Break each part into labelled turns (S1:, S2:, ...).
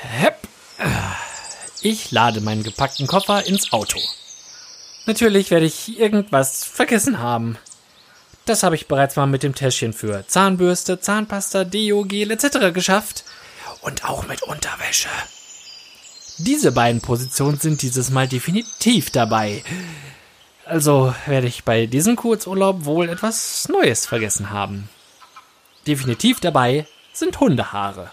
S1: Hepp. Ich lade meinen gepackten Koffer ins Auto. Natürlich werde ich irgendwas vergessen haben. Das habe ich bereits mal mit dem Täschchen für Zahnbürste, Zahnpasta, Deo, Gel etc. geschafft. Und auch mit Unterwäsche. Diese beiden Positionen sind dieses Mal definitiv dabei. Also werde ich bei diesem Kurzurlaub wohl etwas Neues vergessen haben. Definitiv dabei sind Hundehaare.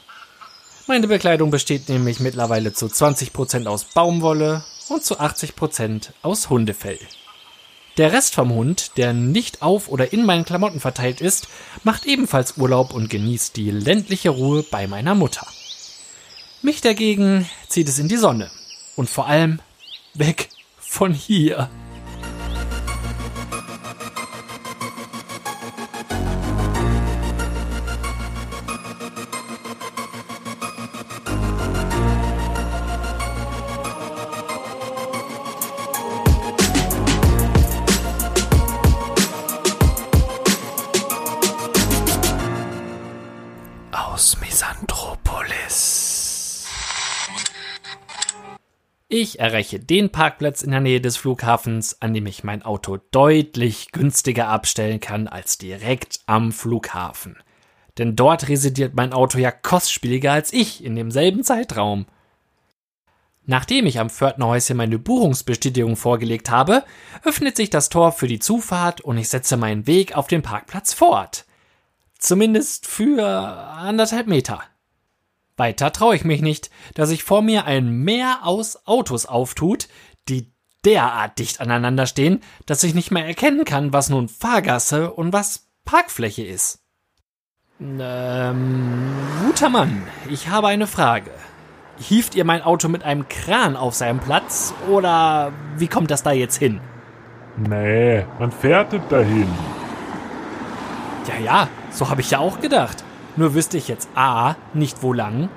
S1: Meine Bekleidung besteht nämlich mittlerweile zu 20% aus Baumwolle und zu 80% aus Hundefell. Der Rest vom Hund, der nicht auf oder in meinen Klamotten verteilt ist, macht ebenfalls Urlaub und genießt die ländliche Ruhe bei meiner Mutter. Mich dagegen zieht es in die Sonne. Und vor allem weg von hier. Erreiche den Parkplatz in der Nähe des Flughafens, an dem ich mein Auto deutlich günstiger abstellen kann als direkt am Flughafen. Denn dort residiert mein Auto ja kostspieliger als ich in demselben Zeitraum. Nachdem ich am Pförtnerhäuschen meine Buchungsbestätigung vorgelegt habe, öffnet sich das Tor für die Zufahrt und ich setze meinen Weg auf den Parkplatz fort. Zumindest für anderthalb Meter. Weiter traue ich mich nicht, dass sich vor mir ein Meer aus Autos auftut, die derart dicht aneinander stehen, dass ich nicht mehr erkennen kann, was nun Fahrgasse und was Parkfläche ist. Ähm, guter Mann, ich habe eine Frage. Hieft ihr mein Auto mit einem Kran auf seinen Platz oder wie kommt das da jetzt hin?
S2: Nee, man fährt nicht dahin.
S1: Ja, ja, so habe ich ja auch gedacht. Nur wüsste ich jetzt A, nicht wo lang,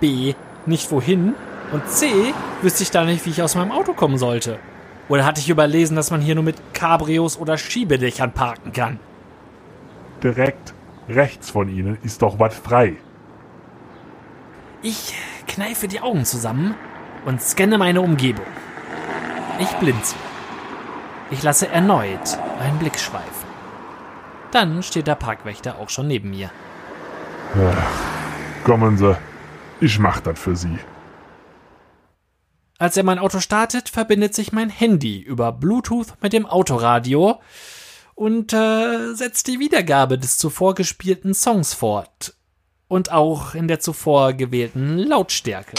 S1: B, nicht wohin und C, wüsste ich da nicht, wie ich aus meinem Auto kommen sollte. Oder hatte ich überlesen, dass man hier nur mit Cabrios oder Schiebedächern parken kann?
S2: Direkt rechts von Ihnen ist doch was frei.
S1: Ich kneife die Augen zusammen und scanne meine Umgebung. Ich blinze. Ich lasse erneut einen Blick schweifen. Dann steht der Parkwächter auch schon neben mir.
S2: Kommen Sie, ich mach das für Sie.
S1: Als er mein Auto startet, verbindet sich mein Handy über Bluetooth mit dem Autoradio und äh, setzt die Wiedergabe des zuvor gespielten Songs fort. Und auch in der zuvor gewählten Lautstärke.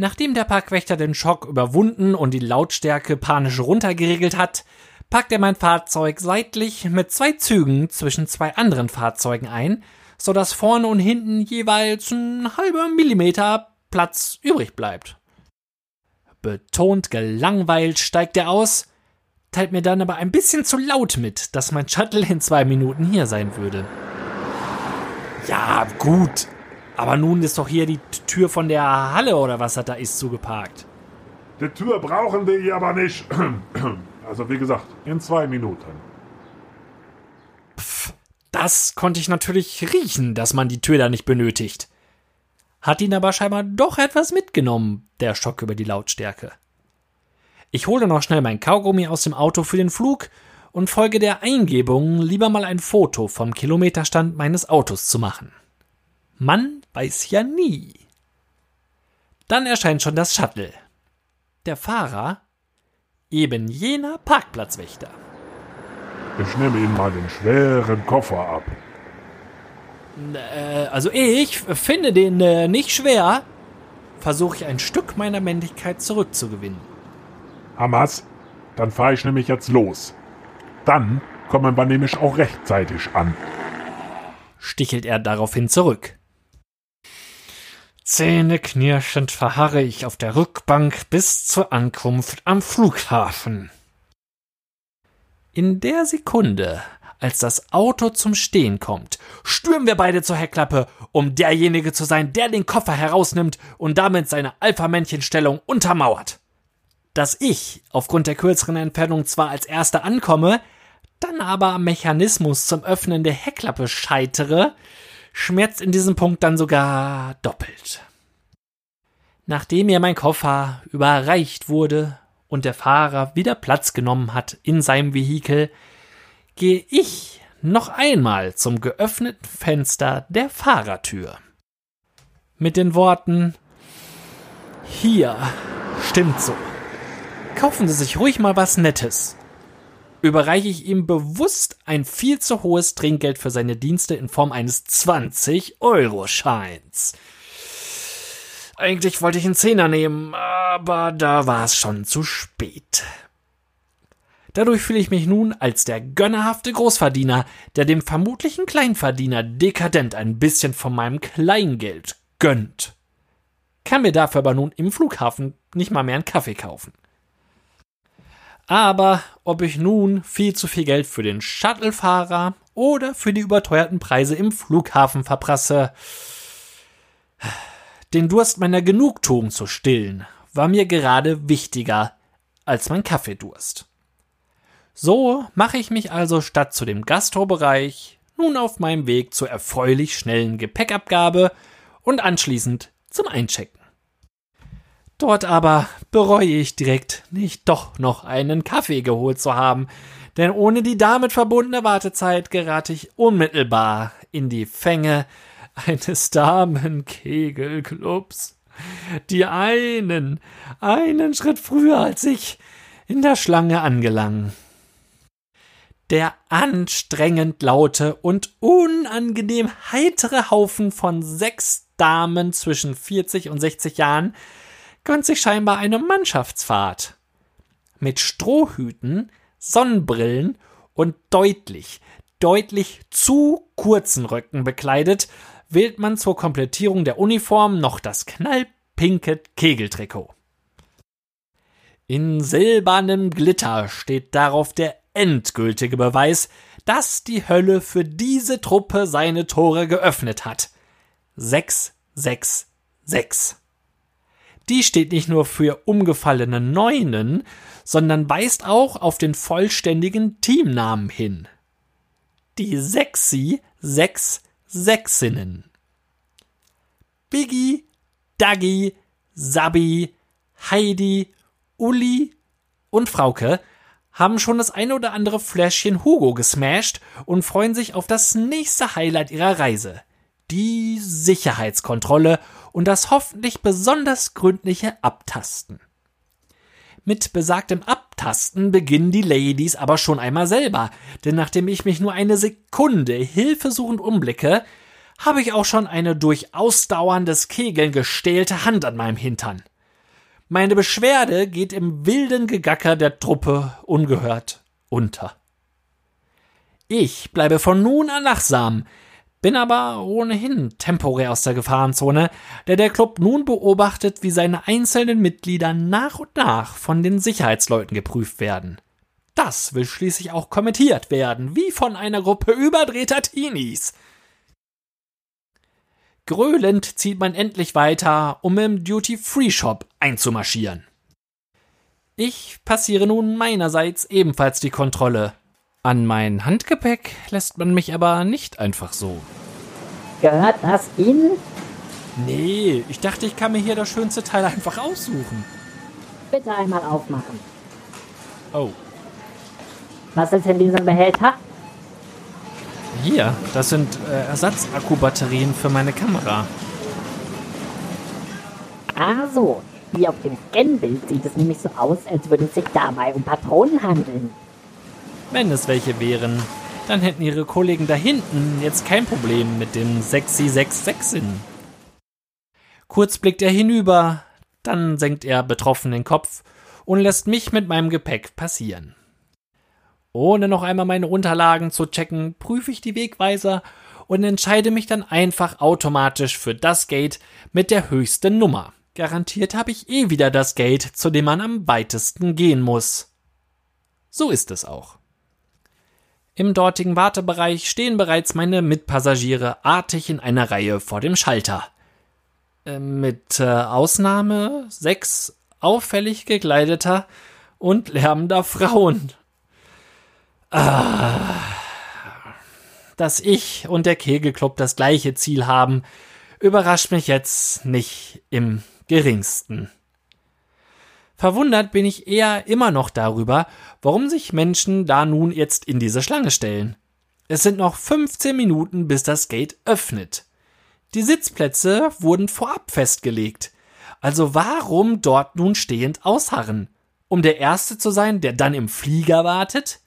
S1: Nachdem der Parkwächter den Schock überwunden und die Lautstärke panisch runtergeregelt hat, packt er mein Fahrzeug seitlich mit zwei Zügen zwischen zwei anderen Fahrzeugen ein, so dass vorne und hinten jeweils ein halber Millimeter Platz übrig bleibt. Betont gelangweilt steigt er aus, teilt mir dann aber ein bisschen zu laut mit, dass mein Shuttle in zwei Minuten hier sein würde. Ja, gut, aber nun ist doch hier die Tür von der Halle oder was das da ist zugeparkt.
S2: Die Tür brauchen wir hier aber nicht. Also wie gesagt, in zwei Minuten.
S1: Pff, das konnte ich natürlich riechen, dass man die Tür da nicht benötigt. Hat ihn aber scheinbar doch etwas mitgenommen, der Schock über die Lautstärke. Ich hole noch schnell mein Kaugummi aus dem Auto für den Flug und folge der Eingebung, lieber mal ein Foto vom Kilometerstand meines Autos zu machen. Man weiß ja nie. Dann erscheint schon das Shuttle. Der Fahrer eben jener Parkplatzwächter.
S2: Ich nehme Ihnen mal den schweren Koffer ab.
S1: Äh, also ich finde den äh, nicht schwer. Versuche ich ein Stück meiner Männlichkeit zurückzugewinnen.
S2: Hamas, dann fahre ich nämlich jetzt los. Dann kommen wir nämlich auch rechtzeitig an.
S1: Stichelt er daraufhin zurück. Zähneknirschend verharre ich auf der Rückbank bis zur Ankunft am Flughafen. In der Sekunde, als das Auto zum Stehen kommt, stürmen wir beide zur Heckklappe, um derjenige zu sein, der den Koffer herausnimmt und damit seine Alpha-Männchen-Stellung untermauert. dass ich aufgrund der kürzeren Entfernung zwar als erster ankomme, dann aber am Mechanismus zum Öffnen der Heckklappe scheitere, schmerzt in diesem Punkt dann sogar doppelt. Nachdem mir mein Koffer überreicht wurde und der Fahrer wieder Platz genommen hat in seinem Vehikel, gehe ich noch einmal zum geöffneten Fenster der Fahrertür. Mit den Worten Hier, stimmt so. Kaufen Sie sich ruhig mal was Nettes. Überreiche ich ihm bewusst ein viel zu hohes Trinkgeld für seine Dienste in Form eines 20-Euro-Scheins. Eigentlich wollte ich einen Zehner nehmen, aber da war es schon zu spät. Dadurch fühle ich mich nun als der gönnerhafte Großverdiener, der dem vermutlichen Kleinverdiener dekadent ein bisschen von meinem Kleingeld gönnt. Kann mir dafür aber nun im Flughafen nicht mal mehr einen Kaffee kaufen. Aber ob ich nun viel zu viel Geld für den Shuttlefahrer oder für die überteuerten Preise im Flughafen verprasse, den Durst meiner Genugtuung zu stillen, war mir gerade wichtiger als mein Kaffeedurst. So mache ich mich also statt zu dem Gastrobereich nun auf meinem Weg zur erfreulich schnellen Gepäckabgabe und anschließend zum Einchecken. Dort aber bereue ich direkt, nicht doch noch einen Kaffee geholt zu haben, denn ohne die damit verbundene Wartezeit gerate ich unmittelbar in die Fänge eines Damenkegelclubs, die einen, einen Schritt früher als ich in der Schlange angelangen. Der anstrengend laute und unangenehm heitere Haufen von sechs Damen zwischen 40 und 60 Jahren gönnt sich scheinbar eine Mannschaftsfahrt. Mit Strohhüten, Sonnenbrillen und deutlich, deutlich zu kurzen Röcken bekleidet, wählt man zur Komplettierung der Uniform noch das knallpinke Kegeltrikot. In silbernem Glitter steht darauf der endgültige Beweis, dass die Hölle für diese Truppe seine Tore geöffnet hat. 666. Die steht nicht nur für umgefallene Neunen, sondern weist auch auf den vollständigen Teamnamen hin. Die Sexy Sechs Sächsinnen. Biggie, Daggy, Sabi, Heidi, Uli und Frauke haben schon das eine oder andere Fläschchen Hugo gesmashed und freuen sich auf das nächste Highlight ihrer Reise. Die Sicherheitskontrolle und das hoffentlich besonders gründliche Abtasten. Mit besagtem Abtasten beginnen die Ladies aber schon einmal selber, denn nachdem ich mich nur eine Sekunde hilfesuchend umblicke, habe ich auch schon eine durch ausdauerndes Kegeln gestählte Hand an meinem Hintern. Meine Beschwerde geht im wilden Gegacker der Truppe ungehört unter. Ich bleibe von nun an wachsam, bin aber ohnehin temporär aus der Gefahrenzone, da der Club nun beobachtet, wie seine einzelnen Mitglieder nach und nach von den Sicherheitsleuten geprüft werden. Das will schließlich auch kommentiert werden, wie von einer Gruppe überdrehter Teenies. Gröhlend zieht man endlich weiter, um im Duty-Free-Shop einzumarschieren. Ich passiere nun meinerseits ebenfalls die Kontrolle, an mein Handgepäck lässt man mich aber nicht einfach so.
S3: Gehört das Ihnen?
S1: Nee, ich dachte, ich kann mir hier das schönste Teil einfach aussuchen.
S3: Bitte einmal aufmachen.
S1: Oh.
S3: Was ist in diesem Behälter?
S1: Hier, das sind äh, Ersatzakkubatterien für meine Kamera.
S3: Ah so, wie auf dem Scanbild sieht es nämlich so aus, als würde es sich dabei um Patronen handeln.
S1: Wenn es welche wären, dann hätten ihre Kollegen da hinten jetzt kein Problem mit dem sexy 66 Kurz blickt er hinüber, dann senkt er betroffen den Kopf und lässt mich mit meinem Gepäck passieren. Ohne noch einmal meine Unterlagen zu checken, prüfe ich die Wegweiser und entscheide mich dann einfach automatisch für das Gate mit der höchsten Nummer. Garantiert habe ich eh wieder das Gate, zu dem man am weitesten gehen muss. So ist es auch. Im dortigen Wartebereich stehen bereits meine Mitpassagiere artig in einer Reihe vor dem Schalter. Äh, mit äh, Ausnahme sechs auffällig gekleideter und lärmender Frauen. Ah, dass ich und der Kegelclub das gleiche Ziel haben, überrascht mich jetzt nicht im geringsten. Verwundert bin ich eher immer noch darüber, warum sich Menschen da nun jetzt in diese Schlange stellen. Es sind noch 15 Minuten, bis das Gate öffnet. Die Sitzplätze wurden vorab festgelegt. Also warum dort nun stehend ausharren? Um der Erste zu sein, der dann im Flieger wartet?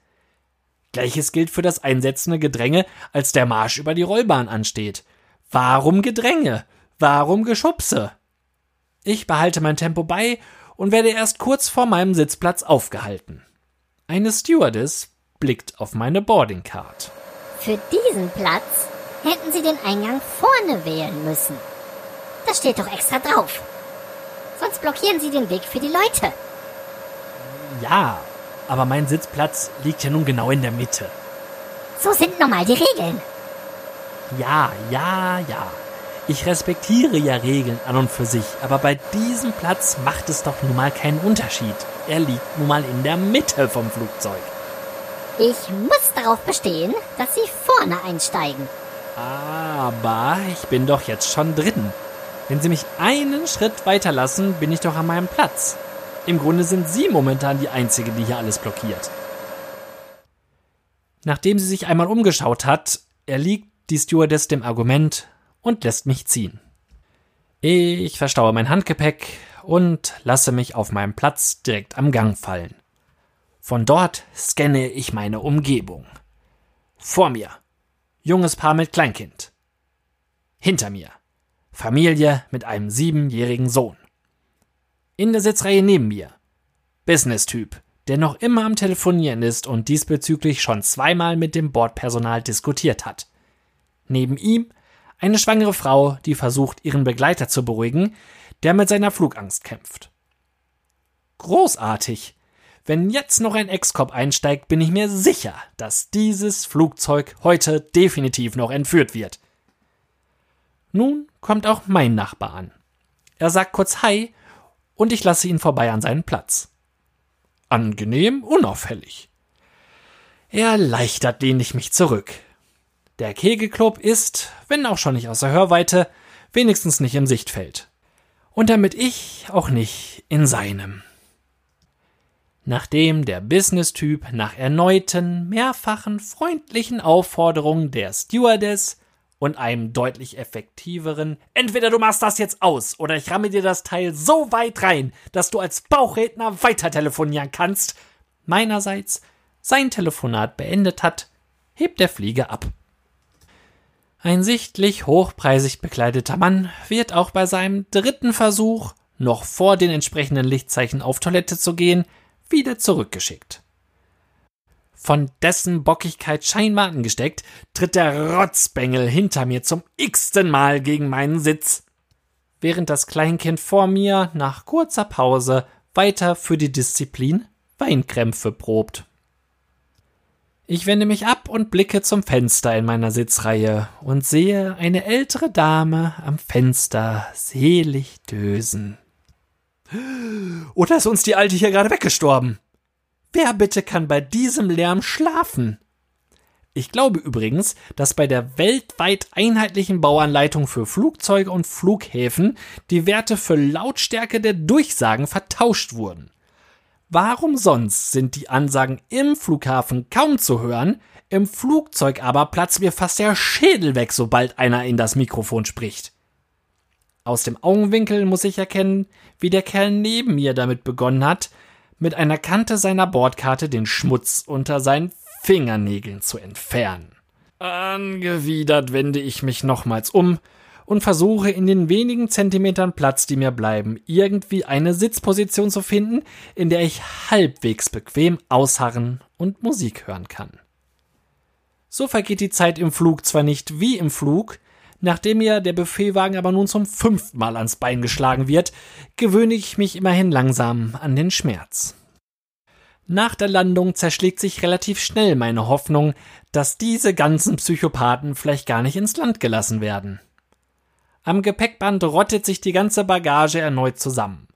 S1: Gleiches gilt für das einsetzende Gedränge, als der Marsch über die Rollbahn ansteht. Warum Gedränge? Warum Geschubse? Ich behalte mein Tempo bei und werde erst kurz vor meinem Sitzplatz aufgehalten. Eine Stewardess blickt auf meine Boardingcard.
S4: Für diesen Platz hätten Sie den Eingang vorne wählen müssen. Das steht doch extra drauf. Sonst blockieren Sie den Weg für die Leute.
S1: Ja, aber mein Sitzplatz liegt ja nun genau in der Mitte.
S4: So sind nun mal die Regeln.
S1: Ja, ja, ja. Ich respektiere ja Regeln an und für sich, aber bei diesem Platz macht es doch nun mal keinen Unterschied. Er liegt nun mal in der Mitte vom Flugzeug.
S4: Ich muss darauf bestehen, dass Sie vorne einsteigen.
S1: Aber ich bin doch jetzt schon drin. Wenn Sie mich einen Schritt weiterlassen, bin ich doch an meinem Platz. Im Grunde sind Sie momentan die Einzige, die hier alles blockiert. Nachdem sie sich einmal umgeschaut hat, erliegt die Stewardess dem Argument, und lässt mich ziehen. Ich verstaue mein Handgepäck und lasse mich auf meinem Platz direkt am Gang fallen. Von dort scanne ich meine Umgebung. Vor mir junges Paar mit Kleinkind. Hinter mir Familie mit einem siebenjährigen Sohn. In der Sitzreihe neben mir Business-Typ, der noch immer am Telefonieren ist und diesbezüglich schon zweimal mit dem Bordpersonal diskutiert hat. Neben ihm eine schwangere Frau, die versucht, ihren Begleiter zu beruhigen, der mit seiner Flugangst kämpft. Großartig! Wenn jetzt noch ein Ex-Cop einsteigt, bin ich mir sicher, dass dieses Flugzeug heute definitiv noch entführt wird. Nun kommt auch mein Nachbar an. Er sagt kurz Hi und ich lasse ihn vorbei an seinen Platz. Angenehm unauffällig. Erleichtert lehne ich mich zurück. Der Kegelclub ist, wenn auch schon nicht außer Hörweite, wenigstens nicht im Sichtfeld. Und damit ich auch nicht in seinem. Nachdem der Business-Typ nach erneuten, mehrfachen freundlichen Aufforderungen der Stewardess und einem deutlich effektiveren Entweder du machst das jetzt aus oder ich ramme dir das Teil so weit rein, dass du als Bauchredner weiter telefonieren kannst, meinerseits sein Telefonat beendet hat, hebt der Flieger ab. Ein sichtlich hochpreisig bekleideter Mann wird auch bei seinem dritten Versuch, noch vor den entsprechenden Lichtzeichen auf Toilette zu gehen, wieder zurückgeschickt. Von dessen Bockigkeit scheinbar angesteckt, tritt der Rotzbengel hinter mir zum x-ten Mal gegen meinen Sitz, während das Kleinkind vor mir nach kurzer Pause weiter für die Disziplin Weinkrämpfe probt. Ich wende mich ab und blicke zum Fenster in meiner Sitzreihe und sehe eine ältere Dame am Fenster selig dösen. Oder ist uns die Alte hier gerade weggestorben? Wer bitte kann bei diesem Lärm schlafen? Ich glaube übrigens, dass bei der weltweit einheitlichen Bauanleitung für Flugzeuge und Flughäfen die Werte für Lautstärke der Durchsagen vertauscht wurden. Warum sonst sind die Ansagen im Flughafen kaum zu hören, im Flugzeug aber platzt mir fast der Schädel weg, sobald einer in das Mikrofon spricht. Aus dem Augenwinkel muss ich erkennen, wie der Kerl neben mir damit begonnen hat, mit einer Kante seiner Bordkarte den Schmutz unter seinen Fingernägeln zu entfernen. Angewidert wende ich mich nochmals um und versuche in den wenigen Zentimetern Platz, die mir bleiben, irgendwie eine Sitzposition zu finden, in der ich halbwegs bequem ausharren und Musik hören kann. So vergeht die Zeit im Flug zwar nicht wie im Flug, nachdem mir der Buffetwagen aber nun zum fünften Mal ans Bein geschlagen wird, gewöhne ich mich immerhin langsam an den Schmerz. Nach der Landung zerschlägt sich relativ schnell meine Hoffnung, dass diese ganzen Psychopathen vielleicht gar nicht ins Land gelassen werden. Am Gepäckband rottet sich die ganze Bagage erneut zusammen.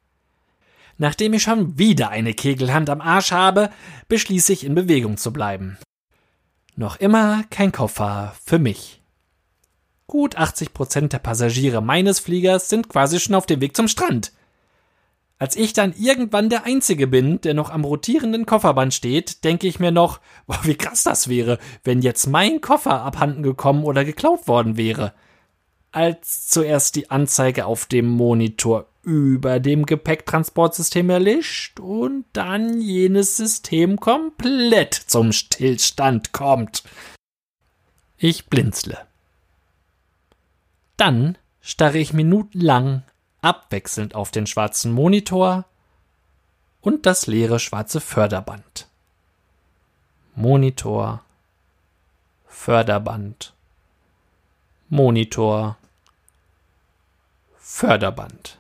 S1: Nachdem ich schon wieder eine Kegelhand am Arsch habe, beschließe ich in Bewegung zu bleiben. Noch immer kein Koffer für mich. Gut 80 Prozent der Passagiere meines Fliegers sind quasi schon auf dem Weg zum Strand. Als ich dann irgendwann der Einzige bin, der noch am rotierenden Kofferband steht, denke ich mir noch, boah, wie krass das wäre, wenn jetzt mein Koffer abhanden gekommen oder geklaut worden wäre. Als zuerst die Anzeige auf dem Monitor über dem Gepäcktransportsystem erlischt und dann jenes System komplett zum Stillstand kommt. Ich blinzle. Dann starre ich minutenlang abwechselnd auf den schwarzen Monitor und das leere schwarze Förderband. Monitor, Förderband, Monitor, Förderband.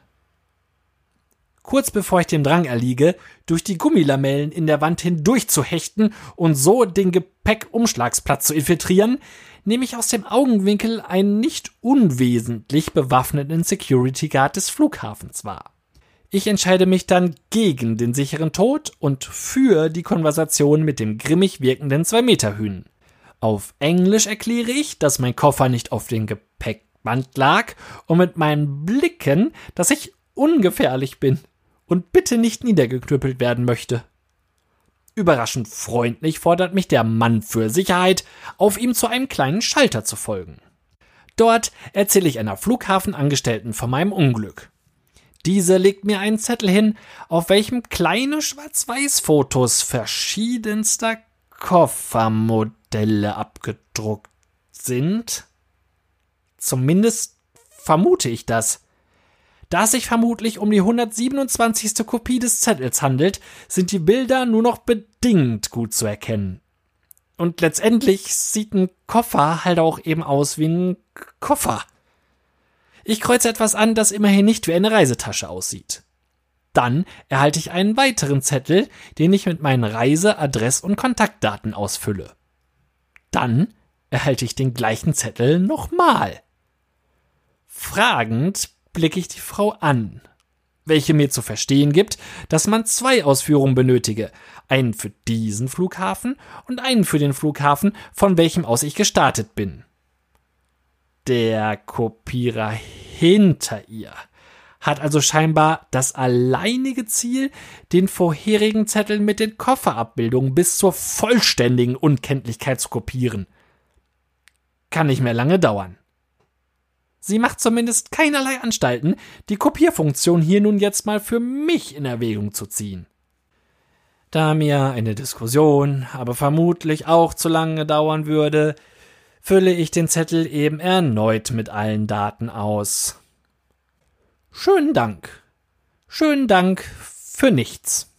S1: Kurz bevor ich dem Drang erliege, durch die Gummilamellen in der Wand hindurch zu hechten und so den Gepäckumschlagsplatz zu infiltrieren, nehme ich aus dem Augenwinkel einen nicht unwesentlich bewaffneten Security Guard des Flughafens wahr. Ich entscheide mich dann gegen den sicheren Tod und für die Konversation mit dem grimmig wirkenden Zwei-Meter-Hühn. Auf Englisch erkläre ich, dass mein Koffer nicht auf dem Gepäckband lag und mit meinen Blicken, dass ich ungefährlich bin und bitte nicht niedergeknüppelt werden möchte. Überraschend freundlich fordert mich der Mann für Sicherheit, auf ihm zu einem kleinen Schalter zu folgen. Dort erzähle ich einer Flughafenangestellten von meinem Unglück. Diese legt mir einen Zettel hin, auf welchem kleine Schwarz-Weiß-Fotos verschiedenster Koffermodelle abgedruckt sind. Zumindest vermute ich das. Da es sich vermutlich um die 127. Kopie des Zettels handelt, sind die Bilder nur noch bedingt gut zu erkennen. Und letztendlich sieht ein Koffer halt auch eben aus wie ein Koffer. Ich kreuze etwas an, das immerhin nicht wie eine Reisetasche aussieht. Dann erhalte ich einen weiteren Zettel, den ich mit meinen Reise-, Adress- und Kontaktdaten ausfülle. Dann erhalte ich den gleichen Zettel nochmal. Fragend blicke ich die Frau an, welche mir zu verstehen gibt, dass man zwei Ausführungen benötige, einen für diesen Flughafen und einen für den Flughafen, von welchem aus ich gestartet bin. Der Kopierer hinter ihr hat also scheinbar das alleinige Ziel, den vorherigen Zettel mit den Kofferabbildungen bis zur vollständigen Unkenntlichkeit zu kopieren. Kann nicht mehr lange dauern. Sie macht zumindest keinerlei Anstalten, die Kopierfunktion hier nun jetzt mal für mich in Erwägung zu ziehen. Da mir eine Diskussion aber vermutlich auch zu lange dauern würde, fülle ich den Zettel eben erneut mit allen Daten aus. Schönen Dank. Schönen Dank für nichts.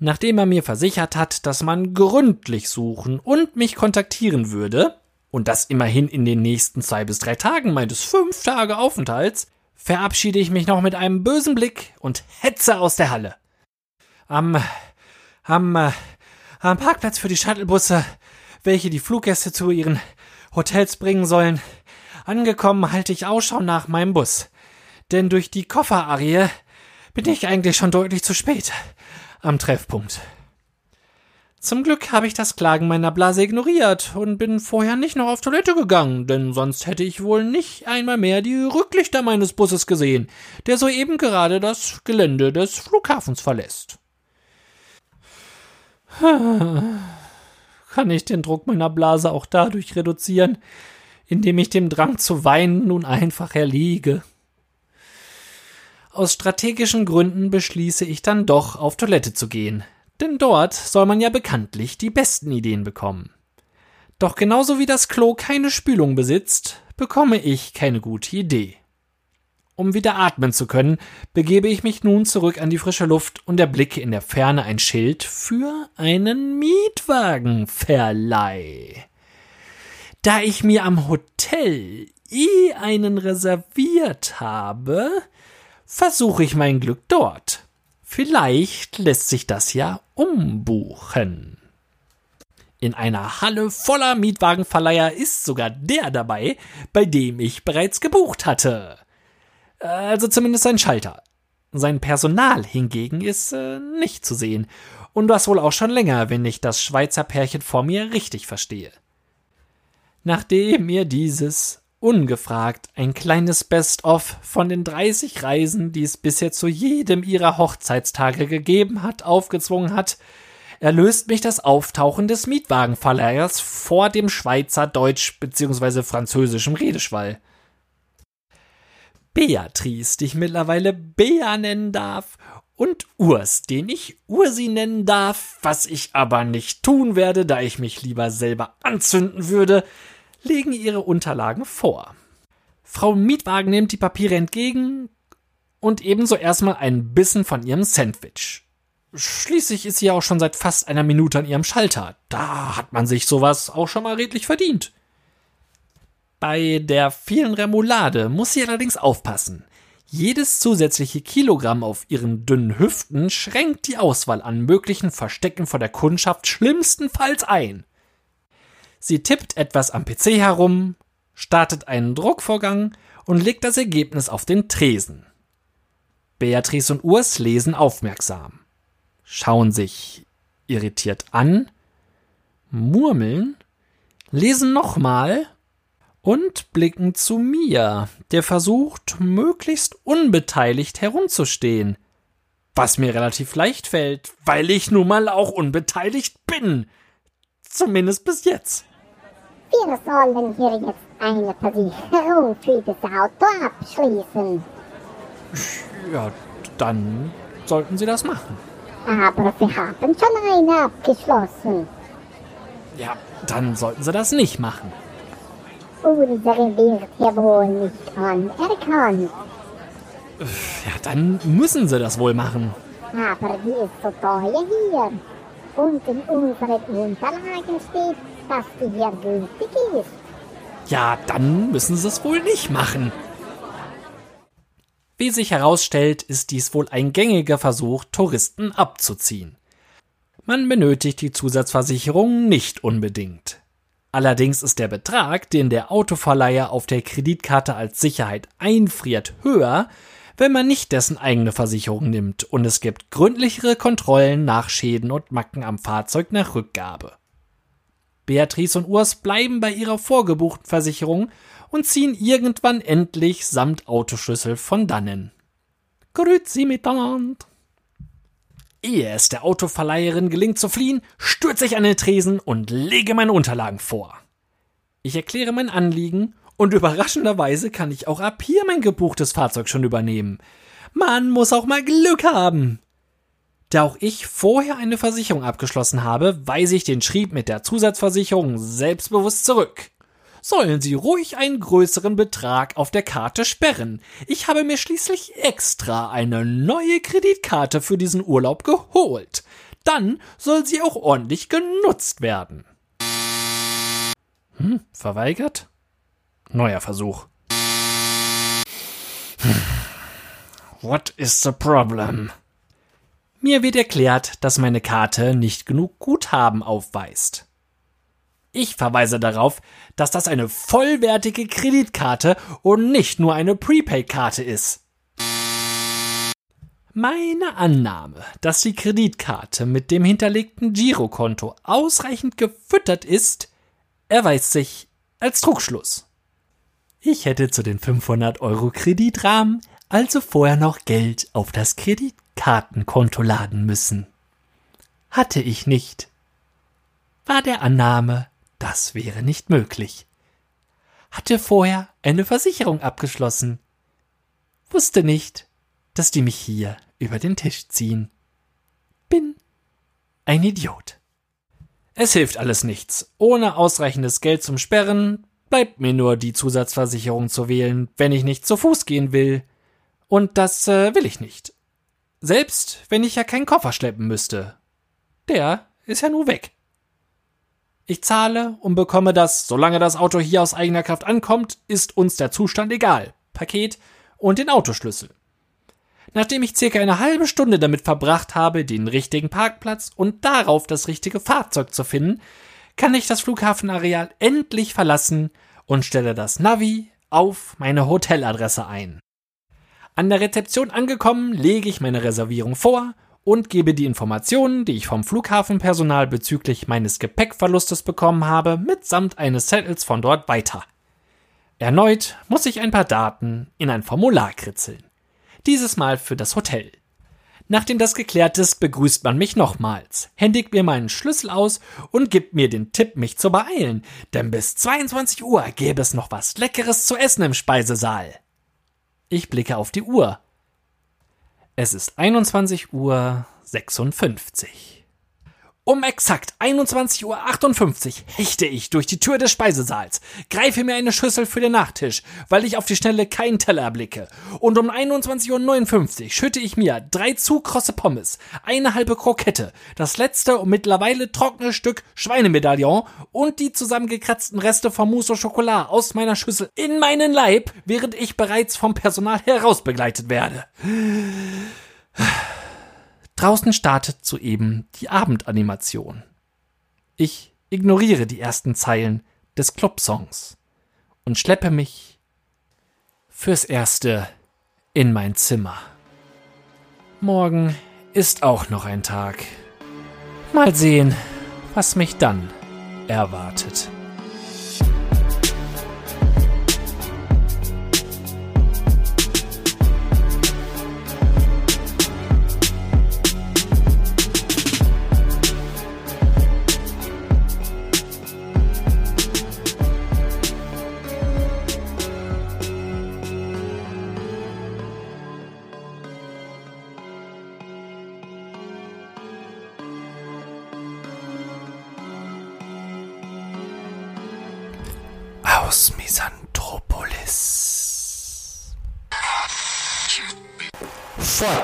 S1: Nachdem er mir versichert hat, dass man gründlich suchen und mich kontaktieren würde, und das immerhin in den nächsten zwei bis drei Tagen meines fünf Tage Aufenthalts, verabschiede ich mich noch mit einem bösen Blick und hetze aus der Halle. Am, am, äh, am Parkplatz für die Shuttlebusse, welche die Fluggäste zu ihren Hotels bringen sollen, angekommen halte ich Ausschau nach meinem Bus. Denn durch die Kofferarie bin ich eigentlich schon deutlich zu spät am Treffpunkt. Zum Glück habe ich das Klagen meiner Blase ignoriert und bin vorher nicht noch auf Toilette gegangen, denn sonst hätte ich wohl nicht einmal mehr die Rücklichter meines Busses gesehen, der soeben gerade das Gelände des Flughafens verlässt. Kann ich den Druck meiner Blase auch dadurch reduzieren, indem ich dem Drang zu weinen nun einfach erliege? Aus strategischen Gründen beschließe ich dann doch auf Toilette zu gehen, denn dort soll man ja bekanntlich die besten Ideen bekommen. Doch genauso wie das Klo keine Spülung besitzt, bekomme ich keine gute Idee. Um wieder atmen zu können, begebe ich mich nun zurück an die frische Luft und erblicke in der Ferne ein Schild für einen Mietwagenverleih. Da ich mir am Hotel eh einen reserviert habe, versuche ich mein Glück dort. Vielleicht lässt sich das ja umbuchen. In einer Halle voller Mietwagenverleiher ist sogar der dabei, bei dem ich bereits gebucht hatte. Also zumindest ein Schalter. Sein Personal hingegen ist äh, nicht zu sehen. Und das wohl auch schon länger, wenn ich das Schweizer Pärchen vor mir richtig verstehe. Nachdem mir dieses ungefragt ein kleines Best-of von den 30 Reisen, die es bisher zu jedem ihrer Hochzeitstage gegeben hat, aufgezwungen hat, erlöst mich das Auftauchen des Mietwagenverleihers vor dem Schweizer Deutsch bzw. französischem Redeschwall. Beatrice, die ich mittlerweile Bea nennen darf, und Urs, den ich Ursi nennen darf, was ich aber nicht tun werde, da ich mich lieber selber anzünden würde, legen ihre Unterlagen vor. Frau Mietwagen nimmt die Papiere entgegen und ebenso erstmal einen Bissen von ihrem Sandwich. Schließlich ist sie ja auch schon seit fast einer Minute an ihrem Schalter. Da hat man sich sowas auch schon mal redlich verdient. Bei der vielen Remoulade muss sie allerdings aufpassen. Jedes zusätzliche Kilogramm auf ihren dünnen Hüften schränkt die Auswahl an möglichen Verstecken vor der Kundschaft schlimmstenfalls ein. Sie tippt etwas am PC herum, startet einen Druckvorgang und legt das Ergebnis auf den Tresen. Beatrice und Urs lesen aufmerksam, schauen sich irritiert an, murmeln, lesen nochmal und blicken zu mir, der versucht, möglichst unbeteiligt herumzustehen. Was mir relativ leicht fällt, weil ich nun mal auch unbeteiligt bin. Zumindest bis jetzt.
S5: Wir sollen hier jetzt eine Versicherung für das Auto abschließen.
S1: Ja, dann sollten Sie das machen.
S5: Aber wir haben schon eine abgeschlossen.
S1: Ja, dann sollten Sie das nicht machen.
S5: Unsere wird hier wohl nicht anerkannt.
S1: Ja, dann müssen Sie das wohl machen.
S5: Aber die ist so teuer hier. Und in unseren Unterlagen steht, dass die hier gültig ist.
S1: Ja, dann müssen Sie es wohl nicht machen. Wie sich herausstellt, ist dies wohl ein gängiger Versuch, Touristen abzuziehen. Man benötigt die Zusatzversicherung nicht unbedingt. Allerdings ist der Betrag, den der Autoverleiher auf der Kreditkarte als Sicherheit einfriert, höher, wenn man nicht dessen eigene Versicherung nimmt und es gibt gründlichere Kontrollen nach Schäden und Macken am Fahrzeug nach Rückgabe. Beatrice und Urs bleiben bei ihrer vorgebuchten Versicherung und ziehen irgendwann endlich samt Autoschlüssel von dannen. Grüezi miteinander! Ehe es der Autoverleiherin gelingt zu fliehen, stürze ich an den Tresen und lege meine Unterlagen vor. Ich erkläre mein Anliegen und überraschenderweise kann ich auch ab hier mein gebuchtes Fahrzeug schon übernehmen. Man muss auch mal Glück haben. Da auch ich vorher eine Versicherung abgeschlossen habe, weise ich den Schrieb mit der Zusatzversicherung selbstbewusst zurück. Sollen Sie ruhig einen größeren Betrag auf der Karte sperren. Ich habe mir schließlich extra eine neue Kreditkarte für diesen Urlaub geholt. Dann soll sie auch ordentlich genutzt werden. Hm, verweigert? Neuer Versuch. What is the problem? Mir wird erklärt, dass meine Karte nicht genug Guthaben aufweist. Ich verweise darauf, dass das eine vollwertige Kreditkarte und nicht nur eine Prepaid-Karte ist. Meine Annahme, dass die Kreditkarte mit dem hinterlegten Girokonto ausreichend gefüttert ist, erweist sich als Trugschluss. Ich hätte zu den 500 Euro Kreditrahmen also vorher noch Geld auf das Kreditkartenkonto laden müssen. Hatte ich nicht. War der Annahme, das wäre nicht möglich. Hatte vorher eine Versicherung abgeschlossen. Wusste nicht, dass die mich hier über den Tisch ziehen. Bin ein Idiot. Es hilft alles nichts. Ohne ausreichendes Geld zum Sperren bleibt mir nur die Zusatzversicherung zu wählen, wenn ich nicht zu Fuß gehen will. Und das äh, will ich nicht. Selbst wenn ich ja keinen Koffer schleppen müsste. Der ist ja nur weg. Ich zahle und bekomme das, solange das Auto hier aus eigener Kraft ankommt, ist uns der Zustand egal. Paket und den Autoschlüssel. Nachdem ich circa eine halbe Stunde damit verbracht habe, den richtigen Parkplatz und darauf das richtige Fahrzeug zu finden, kann ich das Flughafenareal endlich verlassen und stelle das Navi auf meine Hoteladresse ein. An der Rezeption angekommen, lege ich meine Reservierung vor und gebe die Informationen, die ich vom Flughafenpersonal bezüglich meines Gepäckverlustes bekommen habe, mitsamt eines Zettels von dort weiter. Erneut muss ich ein paar Daten in ein Formular kritzeln. Dieses Mal für das Hotel. Nachdem das geklärt ist, begrüßt man mich nochmals, händigt mir meinen Schlüssel aus und gibt mir den Tipp, mich zu beeilen, denn bis 22 Uhr gäbe es noch was Leckeres zu essen im Speisesaal. Ich blicke auf die Uhr. Es ist 21 Uhr 56. Um exakt 21.58 Uhr hechte ich durch die Tür des Speisesaals, greife mir eine Schüssel für den Nachtisch, weil ich auf die Schnelle keinen Teller erblicke. Und um 21.59 Uhr schütte ich mir drei zu krosse Pommes, eine halbe Krokette, das letzte und mittlerweile trockene Stück Schweinemedaillon und die zusammengekratzten Reste vom Mousse au Chocolat aus meiner Schüssel in meinen Leib, während ich bereits vom Personal herausbegleitet werde. Draußen startet soeben die Abendanimation. Ich ignoriere die ersten Zeilen des Clubsongs und schleppe mich fürs Erste in mein Zimmer. Morgen ist auch noch ein Tag. Mal sehen, was mich dann erwartet.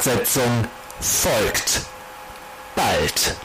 S1: Fortsetzung folgt bald.